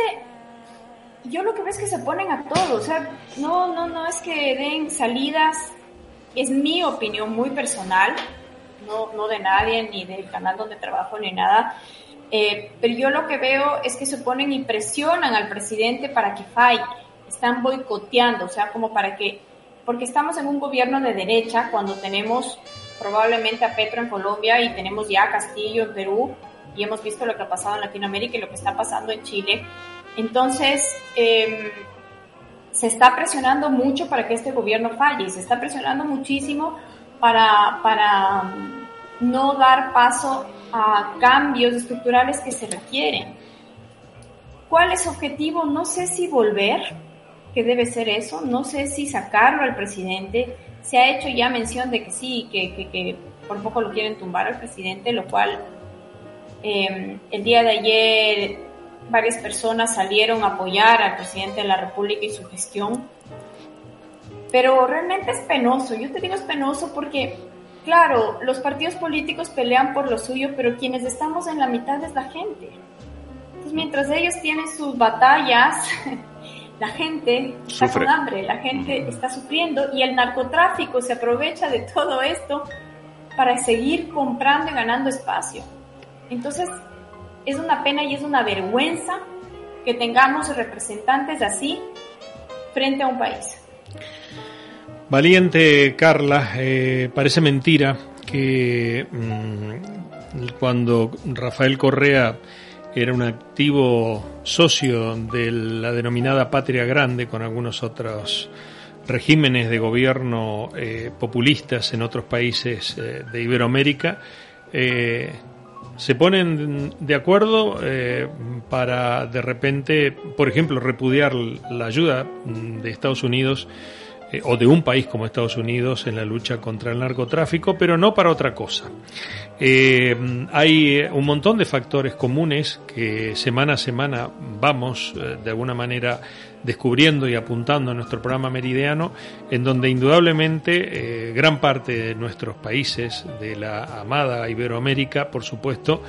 yo lo que veo es que se ponen a todo. O sea, no, no, no es que den salidas. Es mi opinión muy personal. no, no de nadie, ni del canal donde trabajo, ni nada. Eh, pero yo lo que veo es que se ponen y presionan al presidente para que falle. Están boicoteando, o sea, como para que, porque estamos en un gobierno de derecha cuando tenemos probablemente a Petro en Colombia y tenemos ya a Castillo en Perú y hemos visto lo que ha pasado en Latinoamérica y lo que está pasando en Chile. Entonces, eh, se está presionando mucho para que este gobierno falle y se está presionando muchísimo para, para no dar paso a cambios estructurales que se requieren. ¿Cuál es su objetivo? No sé si volver, que debe ser eso, no sé si sacarlo al presidente. Se ha hecho ya mención de que sí, que, que, que por poco lo quieren tumbar al presidente, lo cual eh, el día de ayer varias personas salieron a apoyar al presidente de la República y su gestión. Pero realmente es penoso, yo te digo es penoso porque Claro, los partidos políticos pelean por lo suyo, pero quienes estamos en la mitad es la gente. Entonces, mientras ellos tienen sus batallas, la gente está con hambre, la gente está sufriendo y el narcotráfico se aprovecha de todo esto para seguir comprando y ganando espacio. Entonces, es una pena y es una vergüenza que tengamos representantes así frente a un país. Valiente Carla, eh, parece mentira que mm, cuando Rafael Correa era un activo socio de la denominada Patria Grande con algunos otros regímenes de gobierno eh, populistas en otros países eh, de Iberoamérica, se ponen de acuerdo para de repente, por ejemplo, repudiar la ayuda de Estados Unidos eh, o de un país como Estados Unidos en la lucha contra el narcotráfico, pero no para otra cosa. Eh, hay un montón de factores comunes que semana a semana vamos eh, de alguna manera descubriendo y apuntando en nuestro programa meridiano, en donde indudablemente gran parte de nuestros países de la amada Iberoamérica, por supuesto,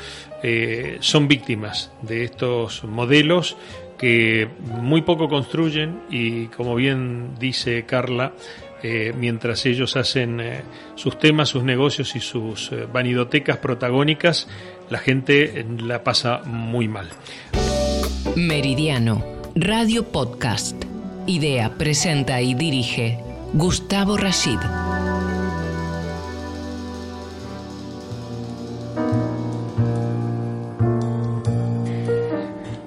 son víctimas de estos modelos que muy poco construyen y como bien dice Carla, eh, mientras ellos hacen eh, sus temas, sus negocios y sus eh, vanidotecas protagónicas, la gente la pasa muy mal. Meridiano, Radio Podcast. Idea, presenta y dirige Gustavo Rashid.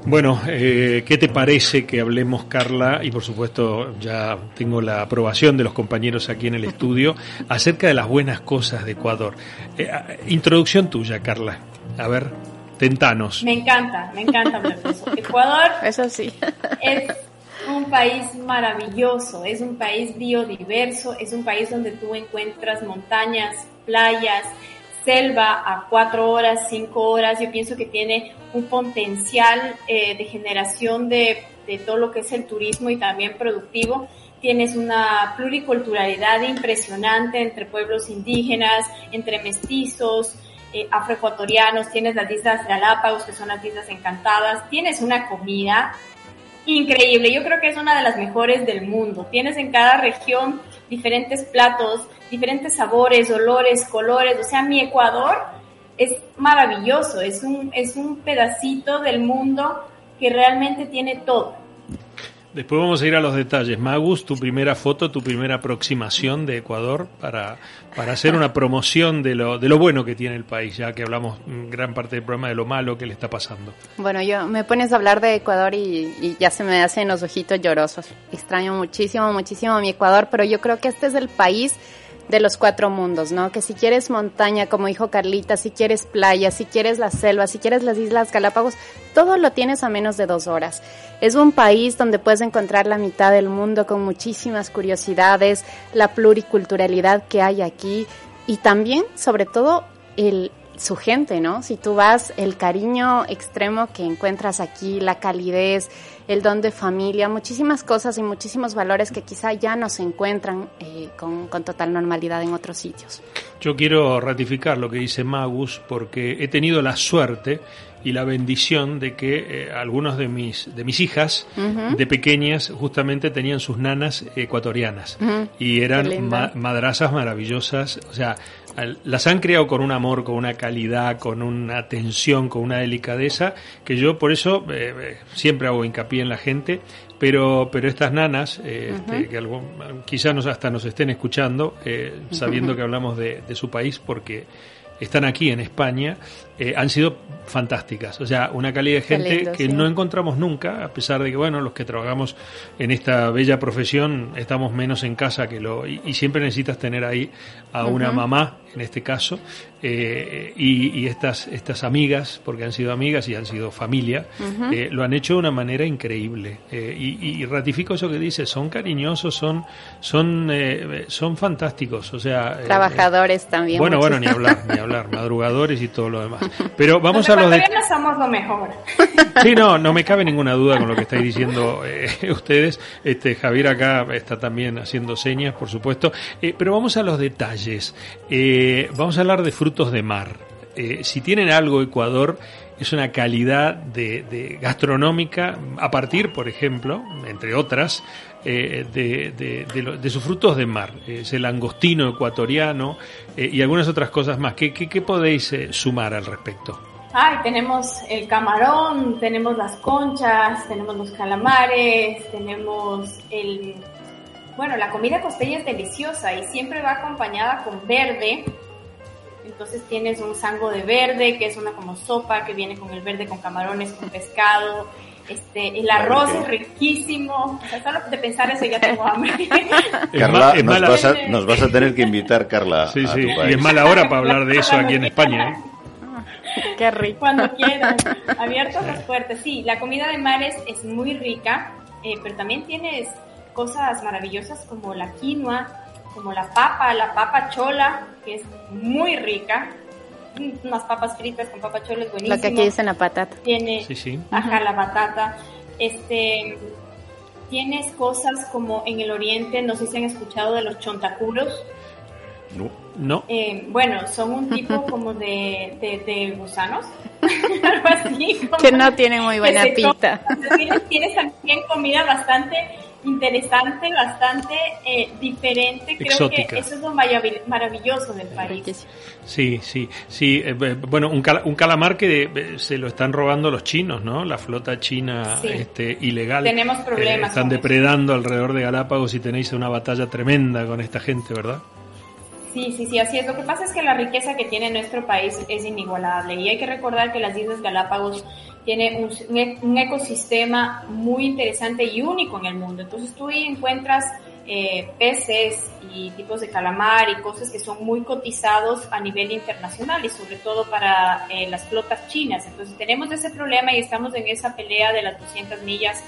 Bueno, eh, ¿qué te parece que hablemos, Carla? Y por supuesto, ya tengo la aprobación de los compañeros aquí en el estudio acerca de las buenas cosas de Ecuador. Eh, introducción tuya, Carla. A ver, tentanos. Me encanta, me encanta eso. Ecuador. Eso sí. Es un país maravilloso, es un país biodiverso, es un país donde tú encuentras montañas, playas, selva a cuatro horas, cinco horas, yo pienso que tiene un potencial eh, de generación de, de, todo lo que es el turismo y también productivo. Tienes una pluriculturalidad impresionante entre pueblos indígenas, entre mestizos, eh, afroecuatorianos, tienes las islas Galápagos, que son las islas encantadas, tienes una comida increíble, yo creo que es una de las mejores del mundo. Tienes en cada región diferentes platos, diferentes sabores, olores, colores, o sea, mi Ecuador es maravilloso, es un, es un pedacito del mundo que realmente tiene todo. Después vamos a ir a los detalles. Magus, tu primera foto, tu primera aproximación de Ecuador para, para hacer una promoción de lo, de lo bueno que tiene el país, ya que hablamos gran parte del programa de lo malo que le está pasando. Bueno, yo me pones a hablar de Ecuador y, y ya se me hacen los ojitos llorosos. Extraño muchísimo, muchísimo a mi Ecuador, pero yo creo que este es el país de los cuatro mundos, ¿no? Que si quieres montaña, como dijo Carlita, si quieres playa, si quieres la selva, si quieres las Islas Galápagos, todo lo tienes a menos de dos horas. Es un país donde puedes encontrar la mitad del mundo con muchísimas curiosidades, la pluriculturalidad que hay aquí y también, sobre todo, el, su gente, ¿no? Si tú vas, el cariño extremo que encuentras aquí, la calidez, el don de familia, muchísimas cosas y muchísimos valores que quizá ya no se encuentran eh, con, con, total normalidad en otros sitios. Yo quiero ratificar lo que dice Magus porque he tenido la suerte y la bendición de que eh, algunos de mis de mis hijas uh -huh. de pequeñas justamente tenían sus nanas ecuatorianas. Uh -huh. y eran ma madrazas maravillosas, o sea, las han criado con un amor, con una calidad, con una atención, con una delicadeza, que yo por eso eh, siempre hago hincapié en la gente, pero, pero estas nanas, este, que algo, quizás nos, hasta nos estén escuchando, sabiendo que hablamos de, de su país, porque están aquí en España, eh, han sido fantásticas. O sea, una calidad de gente que no encontramos nunca, a pesar de que, bueno, los que trabajamos en esta bella profesión estamos menos en casa que lo. Y, siempre necesitas tener ahí a una mamá, en este caso, eh, y, estas, estas amigas, porque han sido amigas y han sido familia, eh, lo han hecho de una manera increíble. y, ratifico eso que dice, son cariñosos, son, son, son fantásticos. O sea. Trabajadores también. Bueno, bueno, ni hablar, ni hablar, madrugadores y todo lo demás. Pero vamos a los de... somos lo mejor. Sí, no, no me cabe ninguna duda con lo que estáis diciendo eh, ustedes. Este Javier acá está también haciendo señas, por supuesto. Eh, pero vamos a los detalles. Eh, vamos a hablar de frutos de mar. si tienen algo Ecuador es una calidad de, gastronómica a partir, por ejemplo, entre otras, de, de, sus frutos de mar. Es el angostino ecuatoriano, eh, y algunas otras cosas más. ¿Qué, qué, podéis eh, sumar al respecto? Ay, tenemos el camarón, tenemos las conchas, tenemos los calamares, tenemos el... Bueno, la comida costeña es deliciosa y siempre va acompañada con verde. Entonces tienes un sango de verde, que es una como sopa que viene con el verde, con camarones, con pescado. Este, el arroz es riquísimo. O sea, solo de pensar eso ya tengo hambre. Carla, nos, vas a, nos, vas a, tener que invitar, Carla. Sí, sí, y es mala hora para hablar de eso aquí en España. ¿eh? Qué rico. Cuando quieran. Abiertos las puertas. Sí, la comida de mares es muy rica, eh, pero también tienes cosas maravillosas como la quinoa, como la papa, la papa chola, que es muy rica unas papas fritas con papacholes buenísimo. Lo que aquí dicen la patata. Tiene, sí, sí. ajá, la patata. Este, tienes cosas como en el oriente, no sé si han escuchado de los chontacuros. No. No. Eh, bueno, son un tipo como de, de, gusanos, algo así. que no tienen muy buena pinta. Tienes, tienes también comida bastante interesante, bastante eh, diferente. Creo que eso es lo maravilloso del país. Sí, sí, sí. Eh, bueno, un, un, calamar que eh, se lo están robando los chinos, ¿no? La flota china este, ilegal. Tenemos problemas. están depredando alrededor de Galápagos y tenéis una batalla tremenda con esta gente, ¿verdad? Sí, sí, sí, así es. Lo que pasa es que la riqueza que tiene nuestro país es inigualable y hay que recordar que las Islas Galápagos tiene un, ecosistema muy interesante y único en el mundo. Entonces tú encuentras eh, peces y tipos de calamar y cosas que son muy cotizados a nivel internacional y sobre todo para eh, las flotas chinas. Entonces tenemos ese problema y estamos en esa pelea de las 200 millas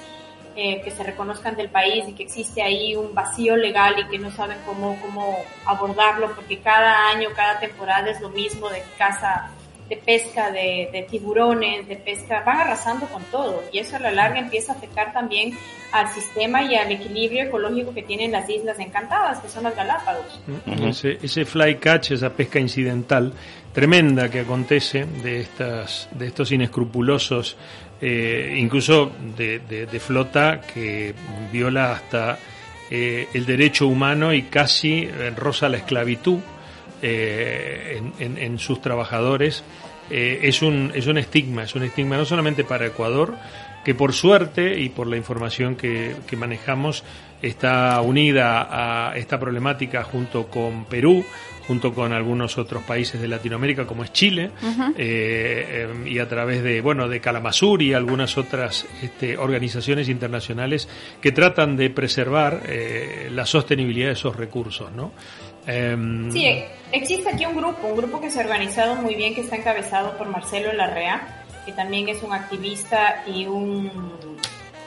eh, que se reconozcan del país y que existe ahí un vacío legal y que no saben cómo, cómo abordarlo porque cada año, cada temporada es lo mismo de caza de pesca de, tiburones, de pesca, van arrasando con todo. Y eso a la larga empieza a afectar también al sistema y al equilibrio ecológico que tienen las islas encantadas, que son las Galápagos. ese, ese, fly catch, esa pesca incidental tremenda que acontece de, estas, de estos inescrupulosos, eh, incluso de, flota que viola hasta eh, el derecho humano y casi eh, roza la esclavitud eh, en, sus trabajadores eh, es, un, es un estigma, es un estigma no solamente para Ecuador, que por suerte y por la información que, manejamos está unida a esta problemática junto con Perú, junto con algunos otros países de Latinoamérica como es Chile eh, y a través de bueno de Calamasur y algunas otras este, organizaciones internacionales que tratan de preservar la sostenibilidad de esos recursos, ¿no? Em, sí, existe aquí un grupo, un grupo que se ha organizado muy bien, que está encabezado por Marcelo Larrea, que también es un activista y un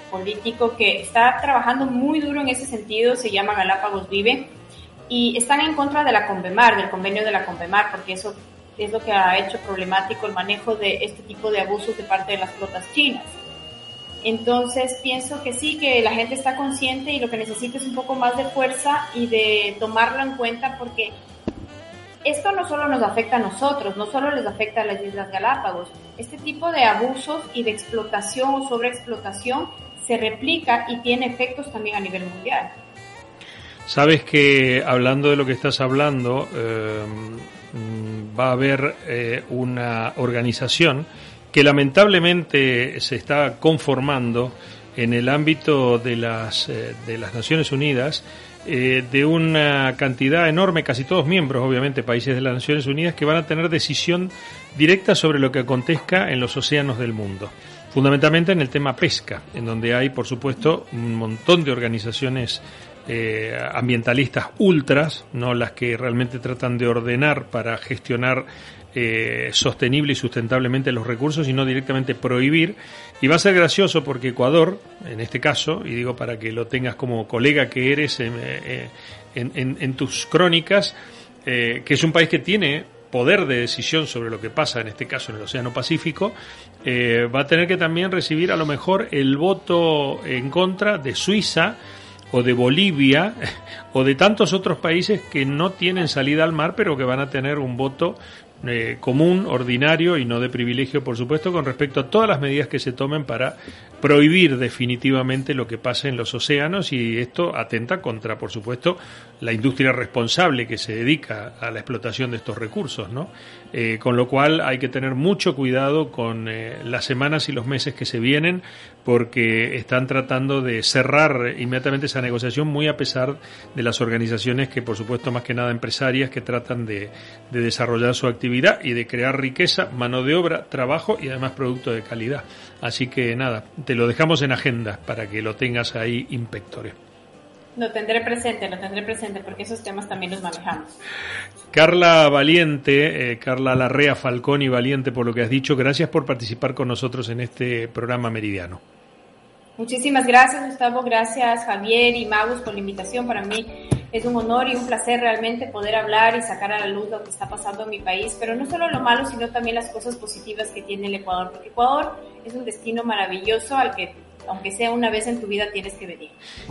político que está trabajando muy duro en ese sentido, se llama Galápagos Vive, y están en contra de la Convemar, del convenio de la Convemar, porque eso es lo que ha hecho problemático el manejo de este tipo de abusos de parte de las flotas chinas. Entonces pienso que sí, que la gente está consciente y lo que necesita es un poco más de fuerza y de tomarlo en cuenta porque esto no solo nos afecta a nosotros, no solo les afecta a las Islas Galápagos. Este tipo de abusos y de explotación o sobreexplotación se replica y tiene efectos también a nivel mundial. Sabes que hablando de lo que estás hablando, eh, mm, va a haber eh, una organización que lamentablemente se está conformando en el ámbito de las, eh, de las Naciones Unidas eh, de una cantidad enorme, casi todos miembros, obviamente, países de las Naciones Unidas, que van a tener decisión directa sobre lo que acontezca en los océanos del mundo. Fundamentalmente en el tema pesca, en donde hay, por supuesto, un montón de organizaciones eh, ambientalistas ultras, no las que realmente tratan de ordenar para gestionar eh, sostenible y sustentablemente los recursos, sino directamente prohibir. Y va a ser gracioso porque Ecuador, en este caso, y digo para que lo tengas como colega que eres en, eh, tus crónicas, que es un país que tiene poder de decisión sobre lo que pasa, en este caso en el Océano Pacífico, va a tener que también recibir a lo mejor el voto en contra de Suiza, o de Bolivia o de tantos otros países que no tienen salida al mar pero que van a tener un voto eh, común, ordinario y no de privilegio, por supuesto, con respecto a todas las medidas que se tomen para prohibir definitivamente lo que pasa en los océanos y esto atenta contra, por supuesto, la industria responsable que se dedica a la explotación de estos recursos, ¿no? Eh, con lo cual hay que tener mucho cuidado con eh, las semanas y los meses que se vienen porque están tratando de cerrar inmediatamente esa negociación muy a pesar de las organizaciones que, por supuesto, más que nada empresarias que tratan de, de desarrollar su actividad y de crear riqueza, mano de obra, trabajo y además producto de calidad. Así que nada, te lo dejamos en agenda para que lo tengas ahí inspectore. Lo tendré presente, lo tendré presente, porque esos temas también los manejamos. Carla Valiente, eh, Carla Larrea Falcón y Valiente, por lo que has dicho, gracias por participar con nosotros en este programa meridiano. Muchísimas gracias, Gustavo. Gracias, Javier y Magus, por la invitación. Para mí es un honor y un placer realmente poder hablar y sacar a la luz lo que está pasando en mi país, pero no solo lo malo, sino también las cosas positivas que tiene el Ecuador, porque Ecuador es un destino maravilloso al que aunque sea una vez en tu vida, tienes que venir.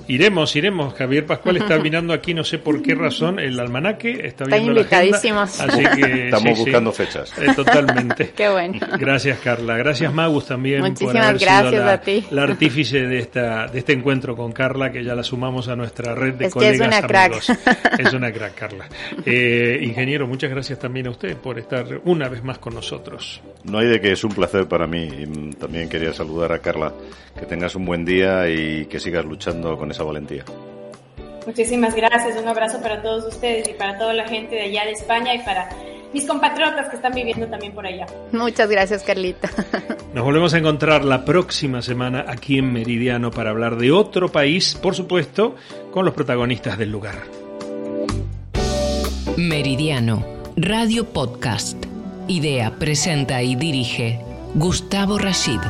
Iremos, iremos. Javier Pascual está mirando aquí, no sé por qué razón, el almanaque. Está viendo invitadísimos. así que, Estamos buscando fechas. Eh, totalmente. qué bueno. Gracias, Carla. Gracias, Magus, también por haber gracias sido la, a ti. la artífice de, esta, de este encuentro con Carla, que ya la sumamos a nuestra red de es colegas que es una amigos. Crack. Es una crack, Carla. Eh, ingeniero, muchas gracias también a usted por estar una vez más con nosotros. No hay de que es un placer para mí. Y también quería saludar a Carla. Que tengas un buen día y que sigas luchando con esa valentía. Muchísimas gracias, un abrazo para todos ustedes y para toda la gente de allá de España y para mis compatriotas que están viviendo también por allá. Muchas gracias, Carlita. Nos volvemos a encontrar la próxima semana aquí en Meridiano para hablar de otro país, por supuesto, con los protagonistas del lugar. Meridiano, Radio Podcast. Idea, presenta y dirige Gustavo Rashid.